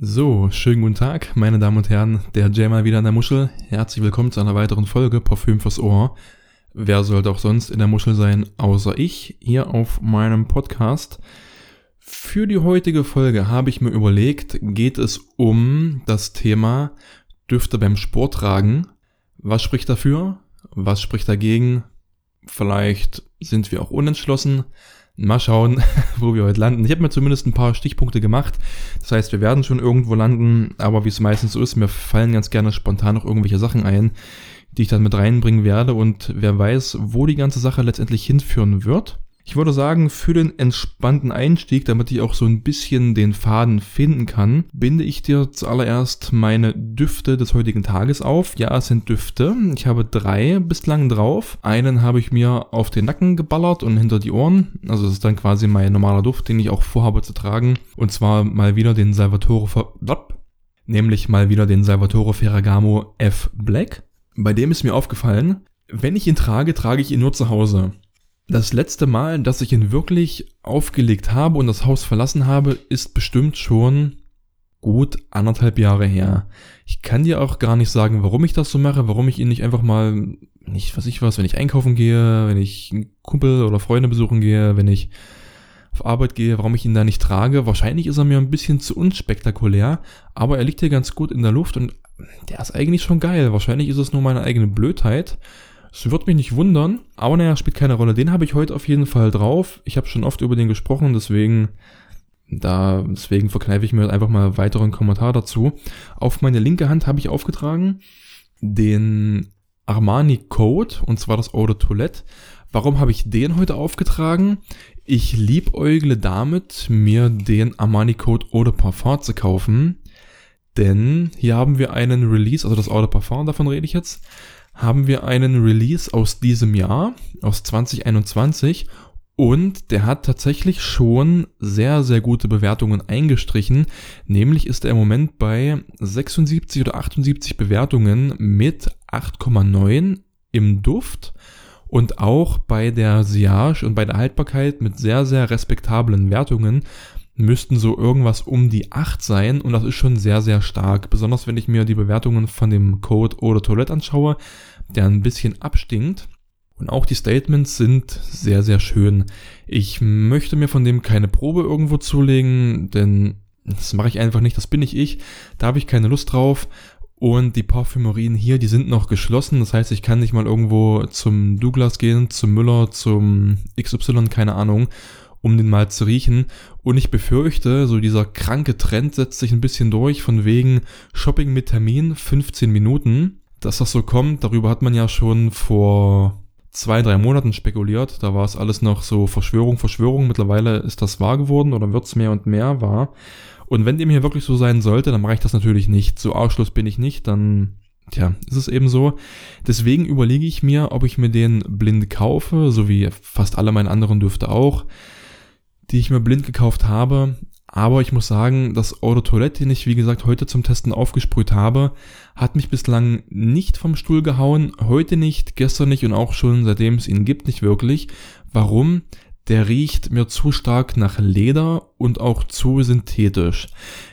So, schönen guten Tag, meine Damen und Herren, der Jay mal wieder an der Muschel. Herzlich willkommen zu einer weiteren Folge Parfüm fürs Ohr. Wer sollte auch sonst in der Muschel sein, außer ich, hier auf meinem Podcast. Für die heutige Folge habe ich mir überlegt, geht es um das Thema Düfte beim Sporttragen. Was spricht dafür? Was spricht dagegen? Vielleicht sind wir auch unentschlossen. Mal schauen, wo wir heute landen. Ich habe mir zumindest ein paar Stichpunkte gemacht. Das heißt, wir werden schon irgendwo landen, aber wie es meistens so ist, mir fallen ganz gerne spontan noch irgendwelche Sachen ein, die ich dann mit reinbringen werde und wer weiß, wo die ganze Sache letztendlich hinführen wird. Ich würde sagen, für den entspannten Einstieg, damit ich auch so ein bisschen den Faden finden kann, binde ich dir zuallererst meine Düfte des heutigen Tages auf. Ja, es sind Düfte. Ich habe drei bislang drauf. Einen habe ich mir auf den Nacken geballert und hinter die Ohren. Also das ist dann quasi mein normaler Duft, den ich auch vorhabe zu tragen. Und zwar mal wieder den Salvatore Fer nämlich mal wieder den Salvatore Ferragamo F Black. Bei dem ist mir aufgefallen, wenn ich ihn trage, trage ich ihn nur zu Hause. Das letzte Mal, dass ich ihn wirklich aufgelegt habe und das Haus verlassen habe, ist bestimmt schon gut anderthalb Jahre her. Ich kann dir auch gar nicht sagen, warum ich das so mache, warum ich ihn nicht einfach mal, nicht was ich was, wenn ich einkaufen gehe, wenn ich einen Kumpel oder Freunde besuchen gehe, wenn ich auf Arbeit gehe, warum ich ihn da nicht trage. Wahrscheinlich ist er mir ein bisschen zu unspektakulär, aber er liegt hier ganz gut in der Luft und der ist eigentlich schon geil. Wahrscheinlich ist es nur meine eigene Blödheit. Es wird mich nicht wundern, aber naja, spielt keine Rolle. Den habe ich heute auf jeden Fall drauf. Ich habe schon oft über den gesprochen, deswegen da, deswegen verkneife ich mir einfach mal weiteren Kommentar dazu. Auf meine linke Hand habe ich aufgetragen den Armani Code, und zwar das Eau de Toilette. Warum habe ich den heute aufgetragen? Ich liebäugle damit, mir den Armani Code Eau de Parfum zu kaufen. Denn hier haben wir einen Release, also das Eau de Parfum, davon rede ich jetzt haben wir einen Release aus diesem Jahr, aus 2021 und der hat tatsächlich schon sehr, sehr gute Bewertungen eingestrichen. Nämlich ist er im Moment bei 76 oder 78 Bewertungen mit 8,9 im Duft und auch bei der Siage und bei der Haltbarkeit mit sehr, sehr respektablen Wertungen müssten so irgendwas um die 8 sein und das ist schon sehr, sehr stark. Besonders wenn ich mir die Bewertungen von dem Code oder Toilette anschaue, der ein bisschen abstinkt. Und auch die Statements sind sehr, sehr schön. Ich möchte mir von dem keine Probe irgendwo zulegen, denn das mache ich einfach nicht, das bin nicht ich. Da habe ich keine Lust drauf. Und die Parfümerien hier, die sind noch geschlossen. Das heißt, ich kann nicht mal irgendwo zum Douglas gehen, zum Müller, zum XY, keine Ahnung, um den mal zu riechen. Und ich befürchte, so dieser kranke Trend setzt sich ein bisschen durch, von wegen Shopping mit Termin, 15 Minuten. Dass das so kommt, darüber hat man ja schon vor zwei, drei Monaten spekuliert. Da war es alles noch so Verschwörung, Verschwörung. Mittlerweile ist das wahr geworden oder wird es mehr und mehr wahr. Und wenn dem hier wirklich so sein sollte, dann mache ich das natürlich nicht. So Ausschluss bin ich nicht, dann Tja, ist es eben so. Deswegen überlege ich mir, ob ich mir den blind kaufe, so wie fast alle meine anderen Düfte auch, die ich mir blind gekauft habe. Aber ich muss sagen, das Eau de Toilette, den ich wie gesagt heute zum Testen aufgesprüht habe, hat mich bislang nicht vom Stuhl gehauen. Heute nicht, gestern nicht und auch schon seitdem es ihn gibt nicht wirklich. Warum? Der riecht mir zu stark nach Leder und auch zu synthetisch.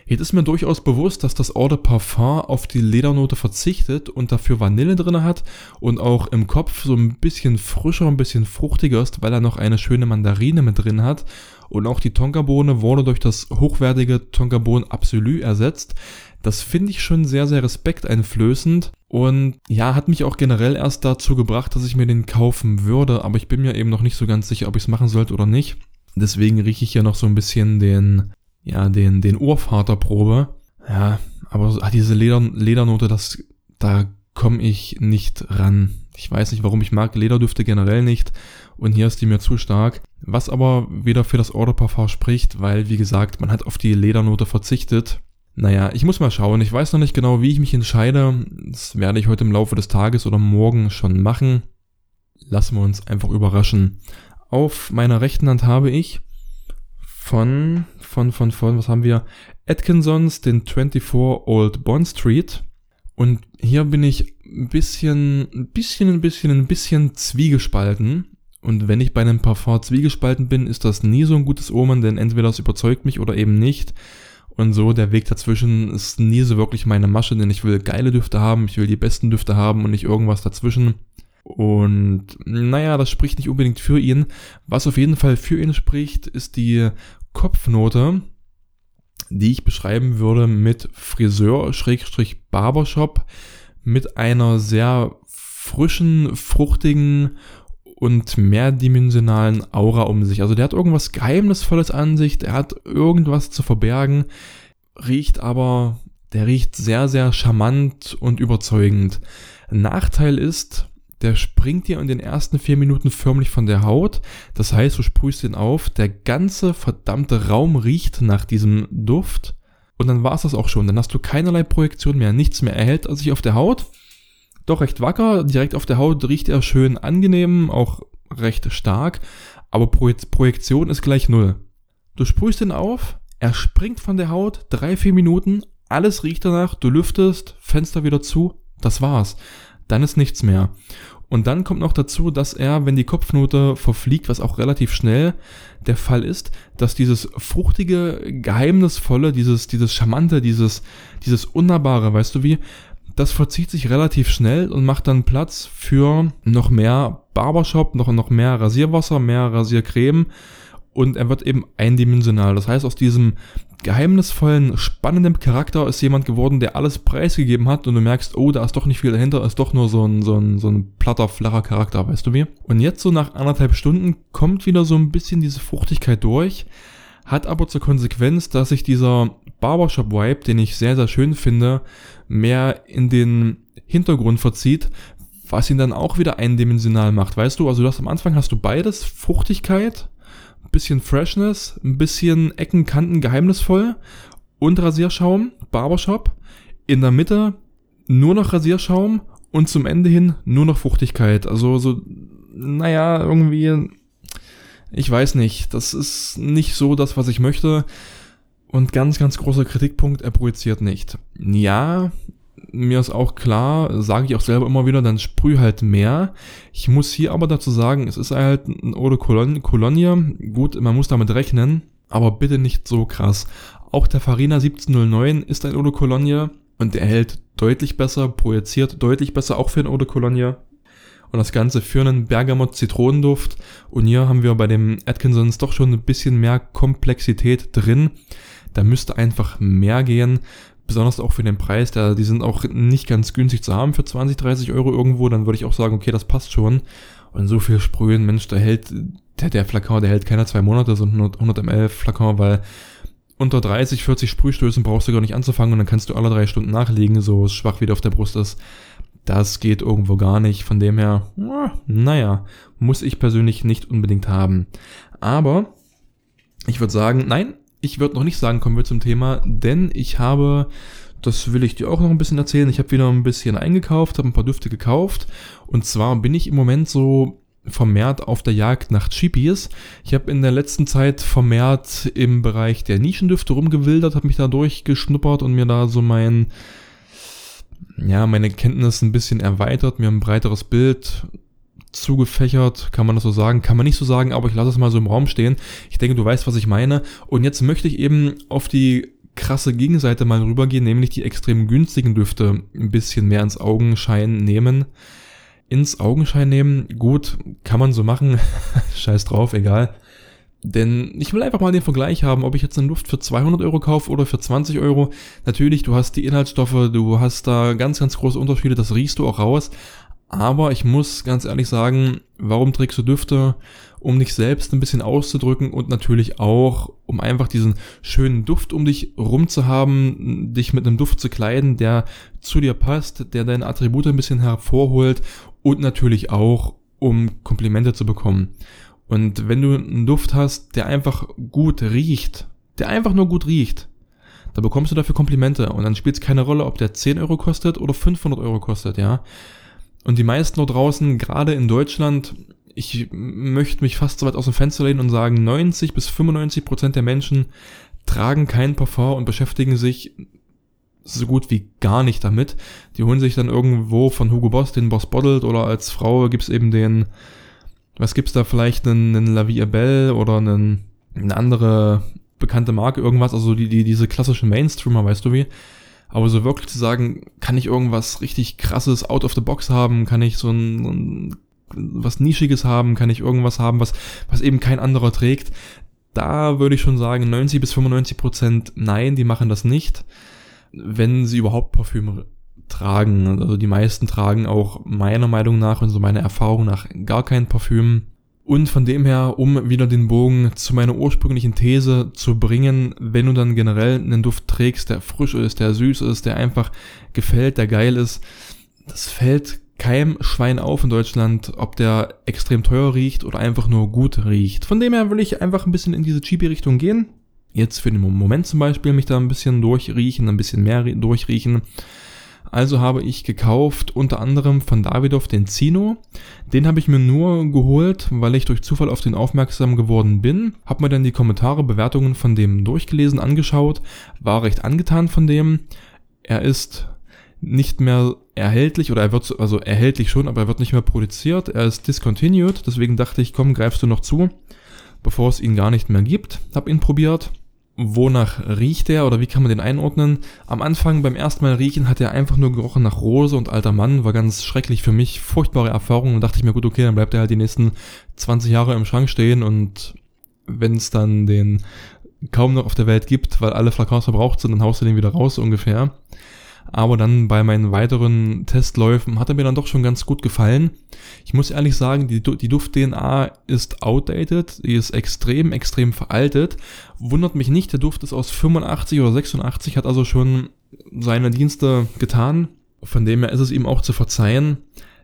Jetzt ist mir durchaus bewusst, dass das Eau de Parfum auf die Ledernote verzichtet und dafür Vanille drin hat und auch im Kopf so ein bisschen frischer, ein bisschen fruchtiger ist, weil er noch eine schöne Mandarine mit drin hat. Und auch die Tonkabohne wurde durch das hochwertige Tonkabohnen Absolu ersetzt. Das finde ich schon sehr, sehr respekteinflößend. Und ja, hat mich auch generell erst dazu gebracht, dass ich mir den kaufen würde, aber ich bin mir eben noch nicht so ganz sicher, ob ich es machen sollte oder nicht. Deswegen rieche ich ja noch so ein bisschen den, ja, den, den Urvaterprobe. Ja, aber ah, diese Leder, Ledernote, das, da komme ich nicht ran. Ich weiß nicht, warum ich mag Lederdüfte generell nicht. Und hier ist die mir zu stark. Was aber wieder für das Eau de Parfum spricht, weil, wie gesagt, man hat auf die Ledernote verzichtet. Naja, ich muss mal schauen. Ich weiß noch nicht genau, wie ich mich entscheide. Das werde ich heute im Laufe des Tages oder morgen schon machen. Lassen wir uns einfach überraschen. Auf meiner rechten Hand habe ich von, von, von, von, was haben wir? Atkinsons, den 24 Old Bond Street. Und hier bin ich ein bisschen, ein bisschen, ein bisschen, ein bisschen zwiegespalten. Und wenn ich bei einem Parfum zwiegespalten bin, ist das nie so ein gutes Omen, denn entweder das überzeugt mich oder eben nicht. Und so der Weg dazwischen ist nie so wirklich meine Masche, denn ich will geile Düfte haben, ich will die besten Düfte haben und nicht irgendwas dazwischen. Und naja, das spricht nicht unbedingt für ihn. Was auf jeden Fall für ihn spricht, ist die Kopfnote, die ich beschreiben würde mit Friseur-Barbershop mit einer sehr frischen, fruchtigen und mehrdimensionalen Aura um sich. Also der hat irgendwas Geheimnisvolles an sich, der hat irgendwas zu verbergen, riecht aber, der riecht sehr, sehr charmant und überzeugend. Nachteil ist, der springt dir in den ersten vier Minuten förmlich von der Haut. Das heißt, du sprühst ihn auf, der ganze verdammte Raum riecht nach diesem Duft. Und dann war es das auch schon. Dann hast du keinerlei Projektion mehr, nichts mehr. Er hält sich auf der Haut. Doch recht wacker, direkt auf der Haut riecht er schön angenehm, auch recht stark. Aber Projektion ist gleich null. Du sprühst ihn auf, er springt von der Haut, drei, vier Minuten, alles riecht danach, du lüftest, Fenster wieder zu, das war's dann ist nichts mehr. Und dann kommt noch dazu, dass er, wenn die Kopfnote verfliegt, was auch relativ schnell der Fall ist, dass dieses fruchtige, geheimnisvolle, dieses, dieses charmante, dieses, dieses unnahbare, weißt du wie, das verzieht sich relativ schnell und macht dann Platz für noch mehr Barbershop, noch, noch mehr Rasierwasser, mehr Rasiercreme und er wird eben eindimensional. Das heißt, aus diesem geheimnisvollen, spannenden Charakter ist jemand geworden, der alles preisgegeben hat und du merkst, oh, da ist doch nicht viel dahinter, ist doch nur so ein, so ein, so ein platter, flacher Charakter, weißt du wie? Und jetzt so nach anderthalb Stunden kommt wieder so ein bisschen diese Fruchtigkeit durch, hat aber zur Konsequenz, dass sich dieser Barbershop-Vibe, den ich sehr, sehr schön finde, mehr in den Hintergrund verzieht, was ihn dann auch wieder eindimensional macht, weißt du? Also du hast am Anfang hast du beides, Fruchtigkeit, bisschen Freshness, ein bisschen Ecken, Kanten, geheimnisvoll und Rasierschaum, Barbershop. In der Mitte nur noch Rasierschaum und zum Ende hin nur noch Fruchtigkeit. Also so, naja, irgendwie, ich weiß nicht, das ist nicht so das, was ich möchte. Und ganz, ganz großer Kritikpunkt, er projiziert nicht. Ja, mir ist auch klar, sage ich auch selber immer wieder, dann sprüh halt mehr. Ich muss hier aber dazu sagen, es ist halt ein Eau de Cologne. Gut, man muss damit rechnen, aber bitte nicht so krass. Auch der Farina 1709 ist ein Eau de Cologne und der hält deutlich besser, projiziert deutlich besser, auch für ein Eau de Cologne. Und das Ganze für einen Bergamot-Zitronenduft. Und hier haben wir bei dem Atkinsons doch schon ein bisschen mehr Komplexität drin. Da müsste einfach mehr gehen besonders auch für den Preis, da, die sind auch nicht ganz günstig zu haben für 20, 30 Euro irgendwo, dann würde ich auch sagen, okay, das passt schon. Und so viel sprühen, Mensch, der hält, der, der Flakon, der hält keine zwei Monate, so ein 100, 100 ml Flakon, weil unter 30, 40 Sprühstößen brauchst du gar nicht anzufangen und dann kannst du alle drei Stunden nachlegen, so schwach wie der auf der Brust ist. Das geht irgendwo gar nicht. Von dem her, naja, muss ich persönlich nicht unbedingt haben. Aber ich würde sagen, nein, ich würde noch nicht sagen, kommen wir zum Thema, denn ich habe, das will ich dir auch noch ein bisschen erzählen, ich habe wieder ein bisschen eingekauft, habe ein paar Düfte gekauft und zwar bin ich im Moment so vermehrt auf der Jagd nach Cheapies. Ich habe in der letzten Zeit vermehrt im Bereich der Nischendüfte rumgewildert, habe mich da durchgeschnuppert und mir da so mein ja, meine Kenntnis ein bisschen erweitert, mir ein breiteres Bild zugefächert, kann man das so sagen? Kann man nicht so sagen, aber ich lasse es mal so im Raum stehen. Ich denke, du weißt, was ich meine. Und jetzt möchte ich eben auf die krasse Gegenseite mal rübergehen, nämlich die extrem günstigen Düfte ein bisschen mehr ins Augenschein nehmen. Ins Augenschein nehmen, gut, kann man so machen. Scheiß drauf, egal. Denn ich will einfach mal den Vergleich haben, ob ich jetzt einen Duft für 200 Euro kaufe oder für 20 Euro. Natürlich, du hast die Inhaltsstoffe, du hast da ganz, ganz große Unterschiede, das riechst du auch raus. Aber ich muss ganz ehrlich sagen, warum trägst du Düfte? Um dich selbst ein bisschen auszudrücken und natürlich auch, um einfach diesen schönen Duft um dich rum zu haben, dich mit einem Duft zu kleiden, der zu dir passt, der deine Attribute ein bisschen hervorholt und natürlich auch, um Komplimente zu bekommen. Und wenn du einen Duft hast, der einfach gut riecht, der einfach nur gut riecht, da bekommst du dafür Komplimente und dann spielt es keine Rolle, ob der 10 Euro kostet oder 500 Euro kostet, ja. Und die meisten dort draußen, gerade in Deutschland, ich möchte mich fast so weit aus dem Fenster lehnen und sagen, 90 bis 95 Prozent der Menschen tragen kein Parfum und beschäftigen sich so gut wie gar nicht damit. Die holen sich dann irgendwo von Hugo Boss den Boss Bottled oder als Frau gibt's eben den, was gibt's da vielleicht, einen, einen La Vie Belle oder einen, eine andere bekannte Marke, irgendwas, also die, die, diese klassischen Mainstreamer, weißt du wie. Aber so wirklich zu sagen, kann ich irgendwas richtig krasses out of the box haben, kann ich so ein, ein was Nischiges haben, kann ich irgendwas haben, was, was eben kein anderer trägt. Da würde ich schon sagen, 90 bis 95 Prozent nein, die machen das nicht. Wenn sie überhaupt Parfüm tragen. Also die meisten tragen auch meiner Meinung nach und so meiner Erfahrung nach gar kein Parfüm. Und von dem her, um wieder den Bogen zu meiner ursprünglichen These zu bringen, wenn du dann generell einen Duft trägst, der frisch ist, der süß ist, der einfach gefällt, der geil ist, das fällt keinem Schwein auf in Deutschland, ob der extrem teuer riecht oder einfach nur gut riecht. Von dem her will ich einfach ein bisschen in diese Chibi-Richtung gehen. Jetzt für den Moment zum Beispiel mich da ein bisschen durchriechen, ein bisschen mehr durchriechen. Also habe ich gekauft unter anderem von Davidoff den Zino. Den habe ich mir nur geholt, weil ich durch Zufall auf den aufmerksam geworden bin. Habe mir dann die Kommentare, Bewertungen von dem durchgelesen, angeschaut. War recht angetan von dem. Er ist nicht mehr erhältlich oder er wird, also erhältlich schon, aber er wird nicht mehr produziert. Er ist discontinued, deswegen dachte ich, komm, greifst du noch zu, bevor es ihn gar nicht mehr gibt. Hab ihn probiert. Wonach riecht er oder wie kann man den einordnen? Am Anfang beim ersten Mal riechen hat er einfach nur gerochen nach Rose und alter Mann, war ganz schrecklich für mich, furchtbare Erfahrung und dachte ich mir, gut, okay, dann bleibt er halt die nächsten 20 Jahre im Schrank stehen und wenn es dann den kaum noch auf der Welt gibt, weil alle Flakons verbraucht sind, dann haust du den wieder raus ungefähr aber dann bei meinen weiteren Testläufen hat er mir dann doch schon ganz gut gefallen. Ich muss ehrlich sagen, die, die Duft-DNA ist outdated, die ist extrem, extrem veraltet. Wundert mich nicht, der Duft ist aus 85 oder 86, hat also schon seine Dienste getan. Von dem her ist es ihm auch zu verzeihen.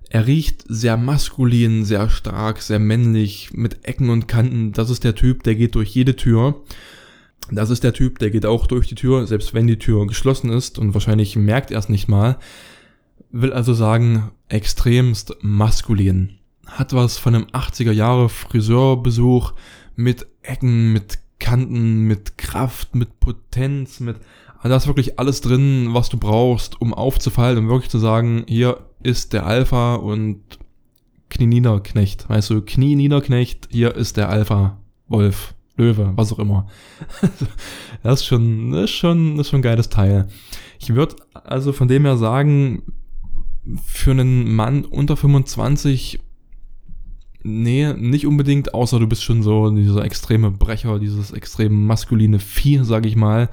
Er riecht sehr maskulin, sehr stark, sehr männlich, mit Ecken und Kanten. Das ist der Typ, der geht durch jede Tür. Das ist der Typ, der geht auch durch die Tür, selbst wenn die Tür geschlossen ist und wahrscheinlich merkt er es nicht mal. Will also sagen, extremst maskulin. Hat was von einem 80er Jahre Friseurbesuch mit Ecken, mit Kanten, mit Kraft, mit Potenz, mit da ist wirklich alles drin, was du brauchst, um aufzufallen und wirklich zu sagen, hier ist der Alpha und Knie Niederknecht. Weißt du, Knie Niederknecht, hier ist der Alpha Wolf. Löwe, was auch immer. das ist schon, ist schon, ist schon ein geiles Teil. Ich würde also von dem her sagen, für einen Mann unter 25, nee, nicht unbedingt, außer du bist schon so dieser extreme Brecher, dieses extrem maskuline Vieh, sag ich mal.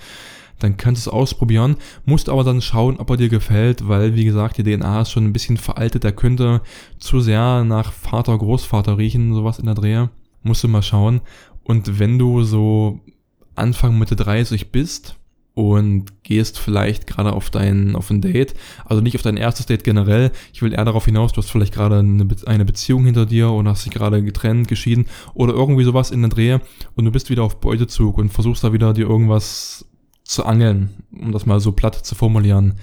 Dann kannst du es ausprobieren, musst aber dann schauen, ob er dir gefällt, weil, wie gesagt, die DNA ist schon ein bisschen veraltet, der könnte zu sehr nach Vater, Großvater riechen, sowas in der Drehe. Musst du mal schauen. Und wenn du so Anfang Mitte 30 bist und gehst vielleicht gerade auf dein auf ein Date, also nicht auf dein erstes Date generell, ich will eher darauf hinaus, du hast vielleicht gerade eine, Be eine Beziehung hinter dir oder hast dich gerade getrennt, geschieden oder irgendwie sowas in der Drehe und du bist wieder auf Beutezug und versuchst da wieder dir irgendwas zu angeln, um das mal so platt zu formulieren.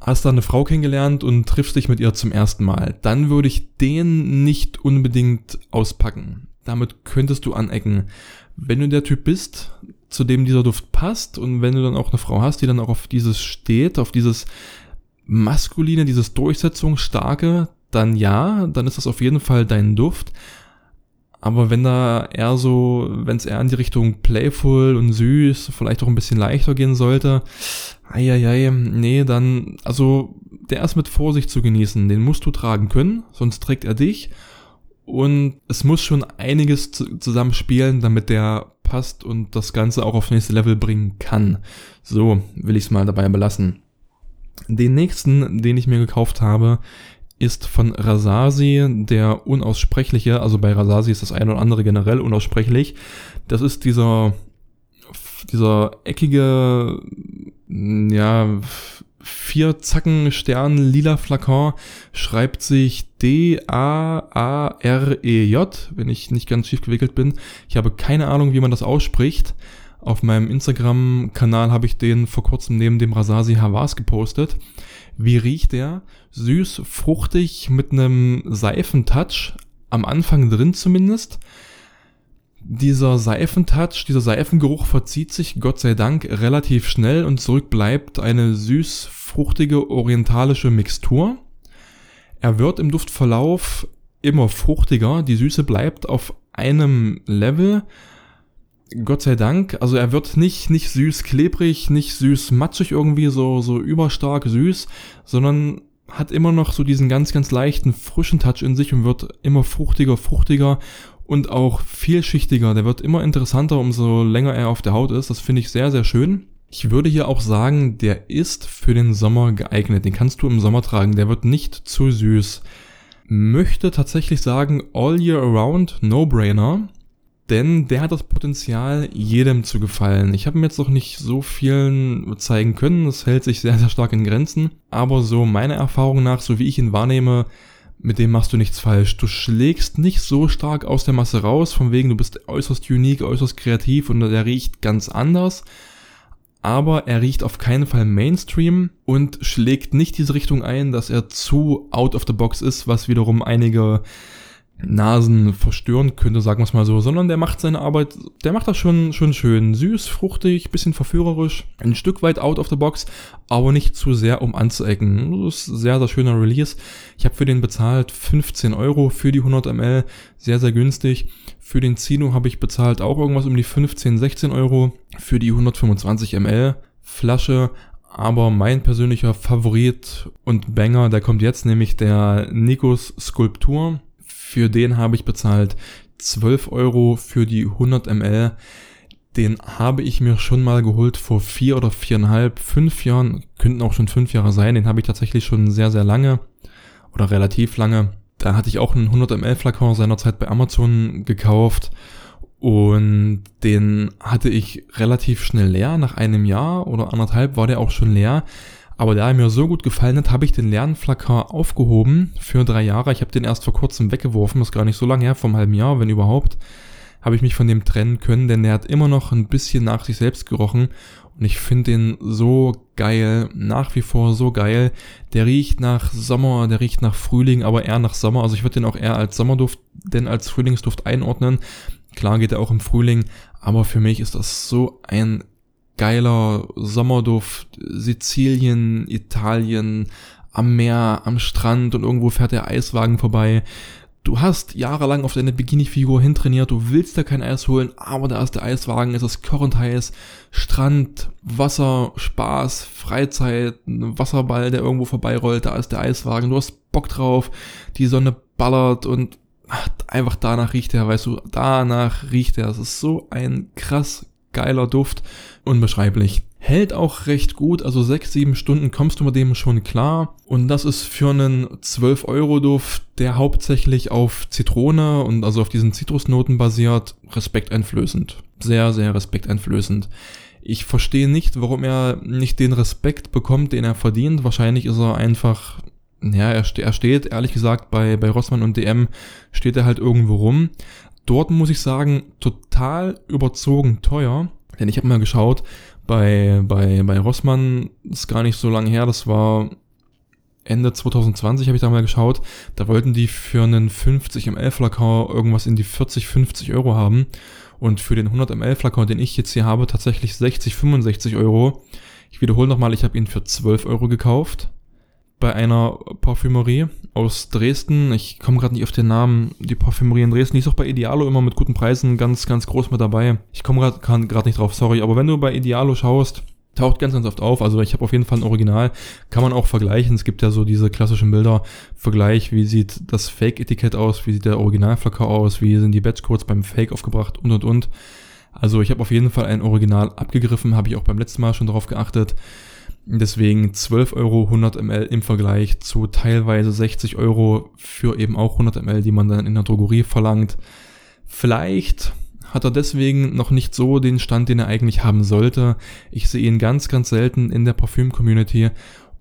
Hast da eine Frau kennengelernt und triffst dich mit ihr zum ersten Mal, dann würde ich den nicht unbedingt auspacken damit könntest du anecken. Wenn du der Typ bist, zu dem dieser Duft passt und wenn du dann auch eine Frau hast, die dann auch auf dieses steht, auf dieses maskuline, dieses Durchsetzungsstarke, dann ja, dann ist das auf jeden Fall dein Duft. Aber wenn da eher so, wenn es eher in die Richtung playful und süß, vielleicht auch ein bisschen leichter gehen sollte, eieiei, nee, dann, also der ist mit Vorsicht zu genießen. Den musst du tragen können, sonst trägt er dich. Und es muss schon einiges zusammenspielen, damit der passt und das Ganze auch auf nächste Level bringen kann. So will ich es mal dabei belassen. Den nächsten, den ich mir gekauft habe, ist von Rasasi, der unaussprechliche, also bei Rasasi ist das eine oder andere generell unaussprechlich. Das ist dieser, dieser eckige, ja, vier Zacken Stern lila Flakon schreibt sich D-A-A-R-E-J, wenn ich nicht ganz schief gewickelt bin. Ich habe keine Ahnung, wie man das ausspricht. Auf meinem Instagram-Kanal habe ich den vor kurzem neben dem Rasasi Havas gepostet. Wie riecht der? Süß, fruchtig, mit einem Seifentouch, am Anfang drin zumindest dieser Seifentouch, dieser Seifengeruch verzieht sich, Gott sei Dank, relativ schnell und zurück bleibt eine süß-fruchtige orientalische Mixtur. Er wird im Duftverlauf immer fruchtiger, die Süße bleibt auf einem Level. Gott sei Dank. Also er wird nicht, nicht süß klebrig, nicht süß matschig irgendwie, so, so überstark süß, sondern hat immer noch so diesen ganz, ganz leichten, frischen Touch in sich und wird immer fruchtiger, fruchtiger und auch vielschichtiger. Der wird immer interessanter, umso länger er auf der Haut ist. Das finde ich sehr, sehr schön. Ich würde hier auch sagen, der ist für den Sommer geeignet. Den kannst du im Sommer tragen. Der wird nicht zu süß. Möchte tatsächlich sagen, all year around, no brainer. Denn der hat das Potenzial, jedem zu gefallen. Ich habe mir jetzt noch nicht so vielen zeigen können. Das hält sich sehr, sehr stark in Grenzen. Aber so meiner Erfahrung nach, so wie ich ihn wahrnehme, mit dem machst du nichts falsch. Du schlägst nicht so stark aus der Masse raus, von wegen du bist äußerst unique, äußerst kreativ und der riecht ganz anders. Aber er riecht auf keinen Fall Mainstream und schlägt nicht diese Richtung ein, dass er zu out of the box ist, was wiederum einige Nasen verstören könnte, sagen wir es mal so, sondern der macht seine Arbeit, der macht das schon, schon schön süß, fruchtig, bisschen verführerisch, ein Stück weit out of the box, aber nicht zu sehr, um anzuecken. Das ist ein sehr, sehr schöner Release. Ich habe für den bezahlt 15 Euro für die 100 ml, sehr, sehr günstig. Für den Zino habe ich bezahlt auch irgendwas um die 15, 16 Euro für die 125 ml Flasche, aber mein persönlicher Favorit und Banger, der kommt jetzt, nämlich der Nikos Skulptur. Für den habe ich bezahlt 12 Euro für die 100 ml. Den habe ich mir schon mal geholt vor vier oder viereinhalb, fünf Jahren, könnten auch schon fünf Jahre sein. Den habe ich tatsächlich schon sehr, sehr lange oder relativ lange. Da hatte ich auch einen 100 ml Flakon seinerzeit bei Amazon gekauft und den hatte ich relativ schnell leer. Nach einem Jahr oder anderthalb war der auch schon leer. Aber da er mir so gut gefallen hat, habe ich den Lernflacker aufgehoben für drei Jahre. Ich habe den erst vor kurzem weggeworfen, das ist gar nicht so lange her, vom halben Jahr, wenn überhaupt, habe ich mich von dem trennen können, denn der hat immer noch ein bisschen nach sich selbst gerochen und ich finde den so geil, nach wie vor so geil. Der riecht nach Sommer, der riecht nach Frühling, aber eher nach Sommer. Also ich würde den auch eher als Sommerduft, denn als Frühlingsduft einordnen. Klar geht er auch im Frühling, aber für mich ist das so ein geiler Sommerduft, Sizilien, Italien, am Meer, am Strand und irgendwo fährt der Eiswagen vorbei. Du hast jahrelang auf deine Bikini-Figur hintrainiert, du willst da kein Eis holen, aber da ist der Eiswagen, es ist kochend heiß, Strand, Wasser, Spaß, Freizeit, ein Wasserball, der irgendwo vorbeirollt, da ist der Eiswagen, du hast Bock drauf, die Sonne ballert und ach, einfach danach riecht er, weißt du, danach riecht er. Es ist so ein krass geiler Duft, unbeschreiblich. Hält auch recht gut, also 6, 7 Stunden kommst du mit dem schon klar. Und das ist für einen 12-Euro-Duft, der hauptsächlich auf Zitrone und also auf diesen Zitrusnoten basiert, respekteinflößend. Sehr, sehr respekteinflößend. Ich verstehe nicht, warum er nicht den Respekt bekommt, den er verdient. Wahrscheinlich ist er einfach, ja, er, ste er steht, ehrlich gesagt, bei, bei Rossmann und DM steht er halt irgendwo rum. Dort muss ich sagen, total überzogen teuer. Denn ich habe mal geschaut, bei, bei, bei Rossmann ist gar nicht so lange her, das war Ende 2020 habe ich da mal geschaut, da wollten die für einen 50 ml Flakon irgendwas in die 40, 50 Euro haben und für den 100 ml Flakon, den ich jetzt hier habe, tatsächlich 60, 65 Euro. Ich wiederhole nochmal, ich habe ihn für 12 Euro gekauft bei einer Parfümerie aus Dresden. Ich komme gerade nicht auf den Namen. Die Parfümerie in Dresden die ist auch bei Idealo immer mit guten Preisen ganz, ganz groß mit dabei. Ich komme gerade nicht drauf, sorry. Aber wenn du bei Idealo schaust, taucht ganz, ganz oft auf. Also ich habe auf jeden Fall ein Original. Kann man auch vergleichen. Es gibt ja so diese klassischen Bilder. Vergleich, wie sieht das Fake-Etikett aus, wie sieht der Originalflacker aus, wie sind die Batchcodes beim Fake aufgebracht und und und. Also ich habe auf jeden Fall ein Original abgegriffen, habe ich auch beim letzten Mal schon darauf geachtet. Deswegen 12 Euro 100 ml im Vergleich zu teilweise 60 Euro für eben auch 100 ml, die man dann in der Drogerie verlangt. Vielleicht hat er deswegen noch nicht so den Stand, den er eigentlich haben sollte. Ich sehe ihn ganz, ganz selten in der Parfüm-Community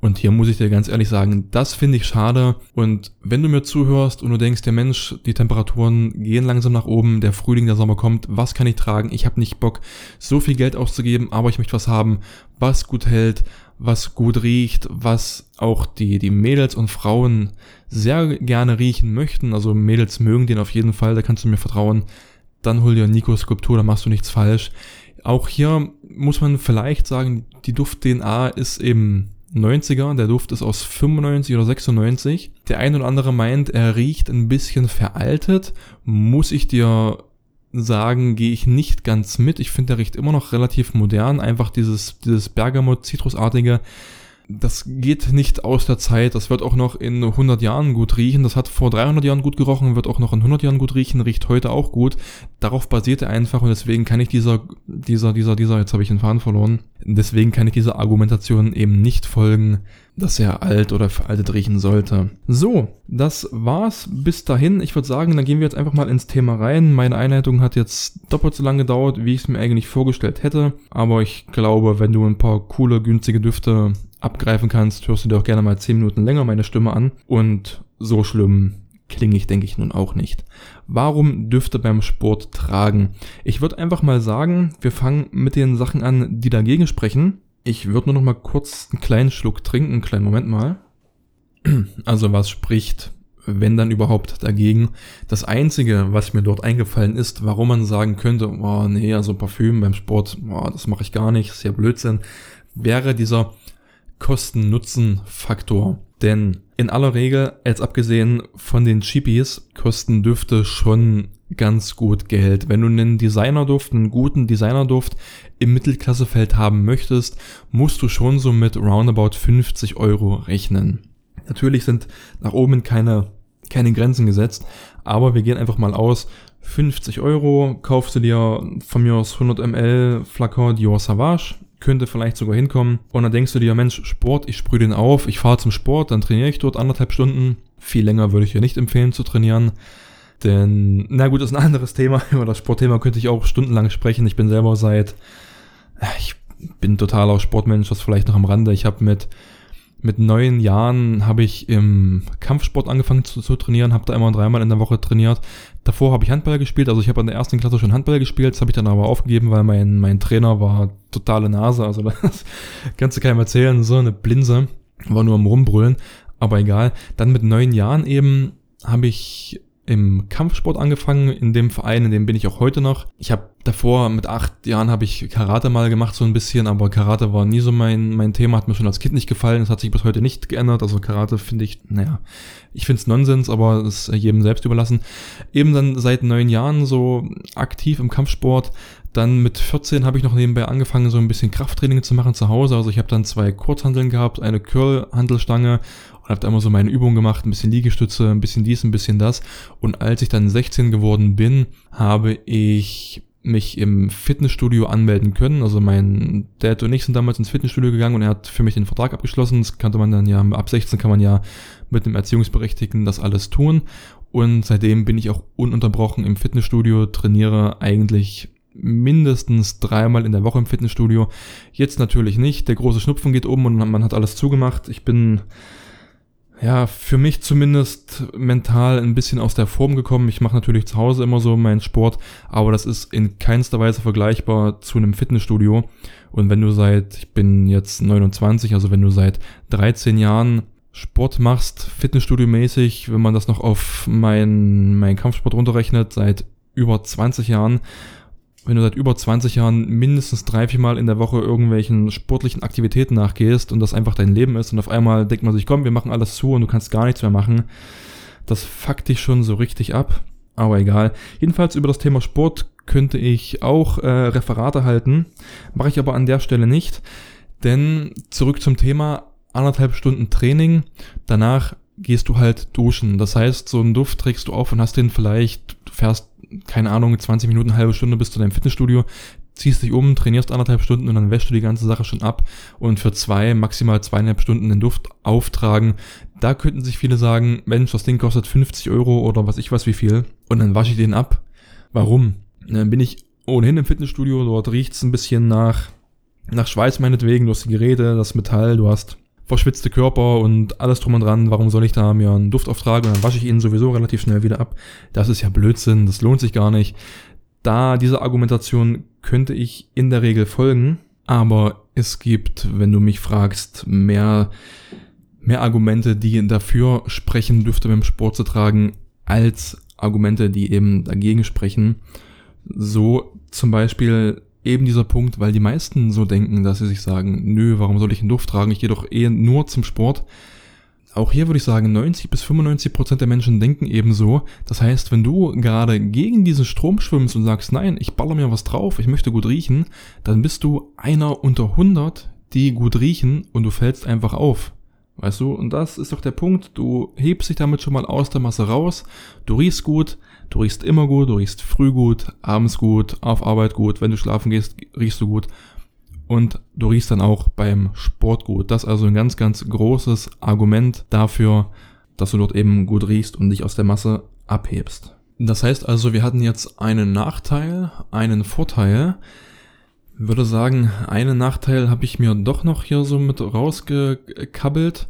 und hier muss ich dir ganz ehrlich sagen, das finde ich schade. Und wenn du mir zuhörst und du denkst, der Mensch, die Temperaturen gehen langsam nach oben, der Frühling, der Sommer kommt, was kann ich tragen? Ich habe nicht Bock, so viel Geld auszugeben, aber ich möchte was haben, was gut hält, was gut riecht, was auch die, die Mädels und Frauen sehr gerne riechen möchten. Also Mädels mögen den auf jeden Fall, da kannst du mir vertrauen. Dann hol dir Nico Skulptur, da machst du nichts falsch. Auch hier muss man vielleicht sagen, die Duft-DNA ist eben 90er, der Duft ist aus 95 oder 96. Der ein oder andere meint, er riecht ein bisschen veraltet. Muss ich dir sagen, gehe ich nicht ganz mit. Ich finde, der riecht immer noch relativ modern. Einfach dieses, dieses Bergamot-Zitrusartige das geht nicht aus der Zeit. Das wird auch noch in 100 Jahren gut riechen. Das hat vor 300 Jahren gut gerochen, wird auch noch in 100 Jahren gut riechen, riecht heute auch gut. Darauf basiert er einfach und deswegen kann ich dieser, dieser, dieser, dieser, jetzt habe ich den Faden verloren. Deswegen kann ich dieser Argumentation eben nicht folgen, dass er alt oder veraltet riechen sollte. So, das war's bis dahin. Ich würde sagen, dann gehen wir jetzt einfach mal ins Thema rein. Meine Einleitung hat jetzt doppelt so lange gedauert, wie ich es mir eigentlich vorgestellt hätte. Aber ich glaube, wenn du ein paar coole, günstige Düfte abgreifen kannst, hörst du dir auch gerne mal 10 Minuten länger meine Stimme an. Und so schlimm klinge ich, denke ich, nun auch nicht. Warum Düfte beim Sport tragen? Ich würde einfach mal sagen, wir fangen mit den Sachen an, die dagegen sprechen. Ich würde nur noch mal kurz einen kleinen Schluck trinken, einen kleinen Moment mal. Also was spricht, wenn dann überhaupt dagegen? Das Einzige, was mir dort eingefallen ist, warum man sagen könnte, oh nee, also Parfüm beim Sport, oh, das mache ich gar nicht, ist ja Blödsinn, wäre dieser Kosten-Nutzen-Faktor. Denn in aller Regel, jetzt abgesehen von den Cheapies, kosten Düfte schon ganz gut Geld. Wenn du einen Designerduft, einen guten Designerduft im Mittelklassefeld haben möchtest, musst du schon so mit roundabout 50 Euro rechnen. Natürlich sind nach oben keine, keine Grenzen gesetzt, aber wir gehen einfach mal aus. 50 Euro kaufst du dir von mir aus 100 ml Flakon Dior Savage, könnte vielleicht sogar hinkommen. Und dann denkst du dir, Mensch, Sport, ich sprühe den auf, ich fahre zum Sport, dann trainiere ich dort anderthalb Stunden. Viel länger würde ich dir nicht empfehlen zu trainieren. Denn, na gut, das ist ein anderes Thema. Über das Sportthema könnte ich auch stundenlang sprechen. Ich bin selber seit, ich bin totaler Sportmensch, das vielleicht noch am Rande. Ich habe mit mit neun Jahren habe ich im Kampfsport angefangen zu, zu trainieren, habe da immer dreimal in der Woche trainiert. Davor habe ich Handball gespielt, also ich habe in der ersten Klasse schon Handball gespielt, das habe ich dann aber aufgegeben, weil mein, mein Trainer war totale Nase, also das kannst du keinem erzählen, so eine Blinse, war nur am Rumbrüllen, aber egal. Dann mit neun Jahren eben habe ich im Kampfsport angefangen, in dem Verein, in dem bin ich auch heute noch. Ich habe davor mit acht Jahren habe ich Karate mal gemacht so ein bisschen, aber Karate war nie so mein mein Thema, hat mir schon als Kind nicht gefallen, das hat sich bis heute nicht geändert. Also Karate finde ich, naja, ich finde es Nonsens, aber es ist jedem selbst überlassen. Eben dann seit neun Jahren so aktiv im Kampfsport. Dann mit 14 habe ich noch nebenbei angefangen, so ein bisschen Krafttraining zu machen zu Hause. Also ich habe dann zwei Kurzhandeln gehabt, eine Curl-Handelstange habe da immer so meine Übungen gemacht, ein bisschen Liegestütze, ein bisschen dies, ein bisschen das. Und als ich dann 16 geworden bin, habe ich mich im Fitnessstudio anmelden können. Also mein Dad und ich sind damals ins Fitnessstudio gegangen und er hat für mich den Vertrag abgeschlossen. Das kannte man dann ja, ab 16 kann man ja mit einem Erziehungsberechtigten das alles tun. Und seitdem bin ich auch ununterbrochen im Fitnessstudio, trainiere eigentlich mindestens dreimal in der Woche im Fitnessstudio. Jetzt natürlich nicht. Der große Schnupfen geht um und man hat alles zugemacht. Ich bin ja, für mich zumindest mental ein bisschen aus der Form gekommen. Ich mache natürlich zu Hause immer so meinen Sport, aber das ist in keinster Weise vergleichbar zu einem Fitnessstudio. Und wenn du seit, ich bin jetzt 29, also wenn du seit 13 Jahren Sport machst, Fitnessstudio-mäßig, wenn man das noch auf meinen mein Kampfsport runterrechnet, seit über 20 Jahren wenn du seit über 20 Jahren mindestens drei, vier Mal in der Woche irgendwelchen sportlichen Aktivitäten nachgehst und das einfach dein Leben ist und auf einmal denkt man sich, komm, wir machen alles zu und du kannst gar nichts mehr machen, das fuckt dich schon so richtig ab. Aber egal. Jedenfalls über das Thema Sport könnte ich auch äh, Referate halten, mache ich aber an der Stelle nicht, denn zurück zum Thema anderthalb Stunden Training, danach gehst du halt duschen. Das heißt, so einen Duft trägst du auf und hast den vielleicht, du fährst keine Ahnung, 20 Minuten, halbe Stunde bis zu deinem Fitnessstudio, ziehst dich um, trainierst anderthalb Stunden und dann wäschst du die ganze Sache schon ab und für zwei, maximal zweieinhalb Stunden den Duft auftragen. Da könnten sich viele sagen, Mensch, das Ding kostet 50 Euro oder was ich weiß wie viel und dann wasche ich den ab. Warum? Dann bin ich ohnehin im Fitnessstudio, dort riecht's ein bisschen nach, nach Schweiß meinetwegen, du hast die Geräte, das Metall, du hast verschwitzte Körper und alles drum und dran, warum soll ich da mir einen Duft auftragen und dann wasche ich ihn sowieso relativ schnell wieder ab. Das ist ja Blödsinn, das lohnt sich gar nicht. Da dieser Argumentation könnte ich in der Regel folgen, aber es gibt, wenn du mich fragst, mehr, mehr Argumente, die dafür sprechen, Düfte beim Sport zu tragen, als Argumente, die eben dagegen sprechen. So zum Beispiel eben dieser Punkt, weil die meisten so denken, dass sie sich sagen, nö, warum soll ich einen Duft tragen? Ich gehe doch eh nur zum Sport. auch hier würde ich sagen, 90 bis 95 Prozent der Menschen denken ebenso. Das heißt, wenn du gerade gegen diesen Strom schwimmst und sagst, nein, ich baller mir was drauf, ich möchte gut riechen, dann bist du einer unter 100, die gut riechen und du fällst einfach auf. Weißt du, und das ist doch der Punkt, du hebst dich damit schon mal aus der Masse raus, du riechst gut, du riechst immer gut, du riechst früh gut, abends gut, auf Arbeit gut, wenn du schlafen gehst, riechst du gut und du riechst dann auch beim Sport gut. Das ist also ein ganz, ganz großes Argument dafür, dass du dort eben gut riechst und dich aus der Masse abhebst. Das heißt also, wir hatten jetzt einen Nachteil, einen Vorteil. Ich würde sagen, einen Nachteil habe ich mir doch noch hier so mit rausgekabbelt.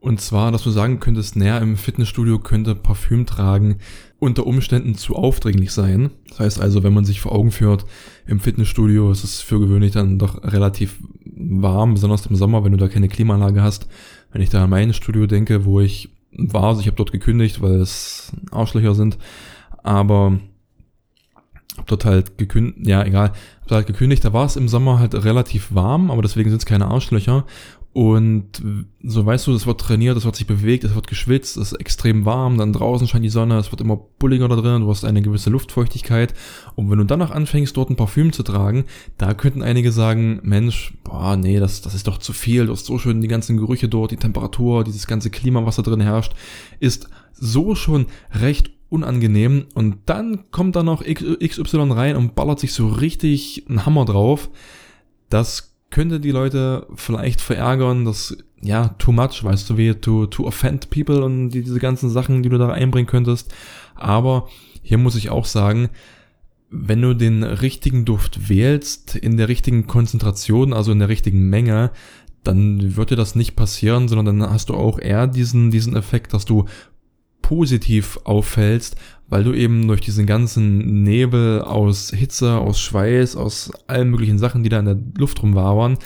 Und zwar, dass du sagen könntest, naja, im Fitnessstudio könnte Parfüm tragen unter Umständen zu aufdringlich sein. Das heißt also, wenn man sich vor Augen führt, im Fitnessstudio ist es für gewöhnlich dann doch relativ warm, besonders im Sommer, wenn du da keine Klimaanlage hast. Wenn ich da an mein Studio denke, wo ich war, also ich habe dort gekündigt, weil es Arschlöcher sind, aber hab dort halt gekündigt, ja egal, hab halt gekündigt, da war es im Sommer halt relativ warm, aber deswegen sind es keine Arschlöcher und so weißt du, es wird trainiert, es wird sich bewegt, es wird geschwitzt, es ist extrem warm, dann draußen scheint die Sonne, es wird immer bulliger da drin, du hast eine gewisse Luftfeuchtigkeit. Und wenn du danach anfängst, dort ein Parfüm zu tragen, da könnten einige sagen, Mensch, boah, nee, das, das ist doch zu viel, du hast so schön die ganzen Gerüche dort, die Temperatur, dieses ganze Klima, was da drin herrscht, ist so schon recht unangenehm. Und dann kommt da noch XY rein und ballert sich so richtig ein Hammer drauf. Das könnte die Leute vielleicht verärgern, dass, ja, too much, weißt du, wie to, to offend people und die, diese ganzen Sachen, die du da einbringen könntest. Aber hier muss ich auch sagen, wenn du den richtigen Duft wählst, in der richtigen Konzentration, also in der richtigen Menge, dann wird dir das nicht passieren, sondern dann hast du auch eher diesen, diesen Effekt, dass du positiv auffällst, weil du eben durch diesen ganzen Nebel aus Hitze, aus Schweiß, aus allen möglichen Sachen, die da in der Luft rumwabern,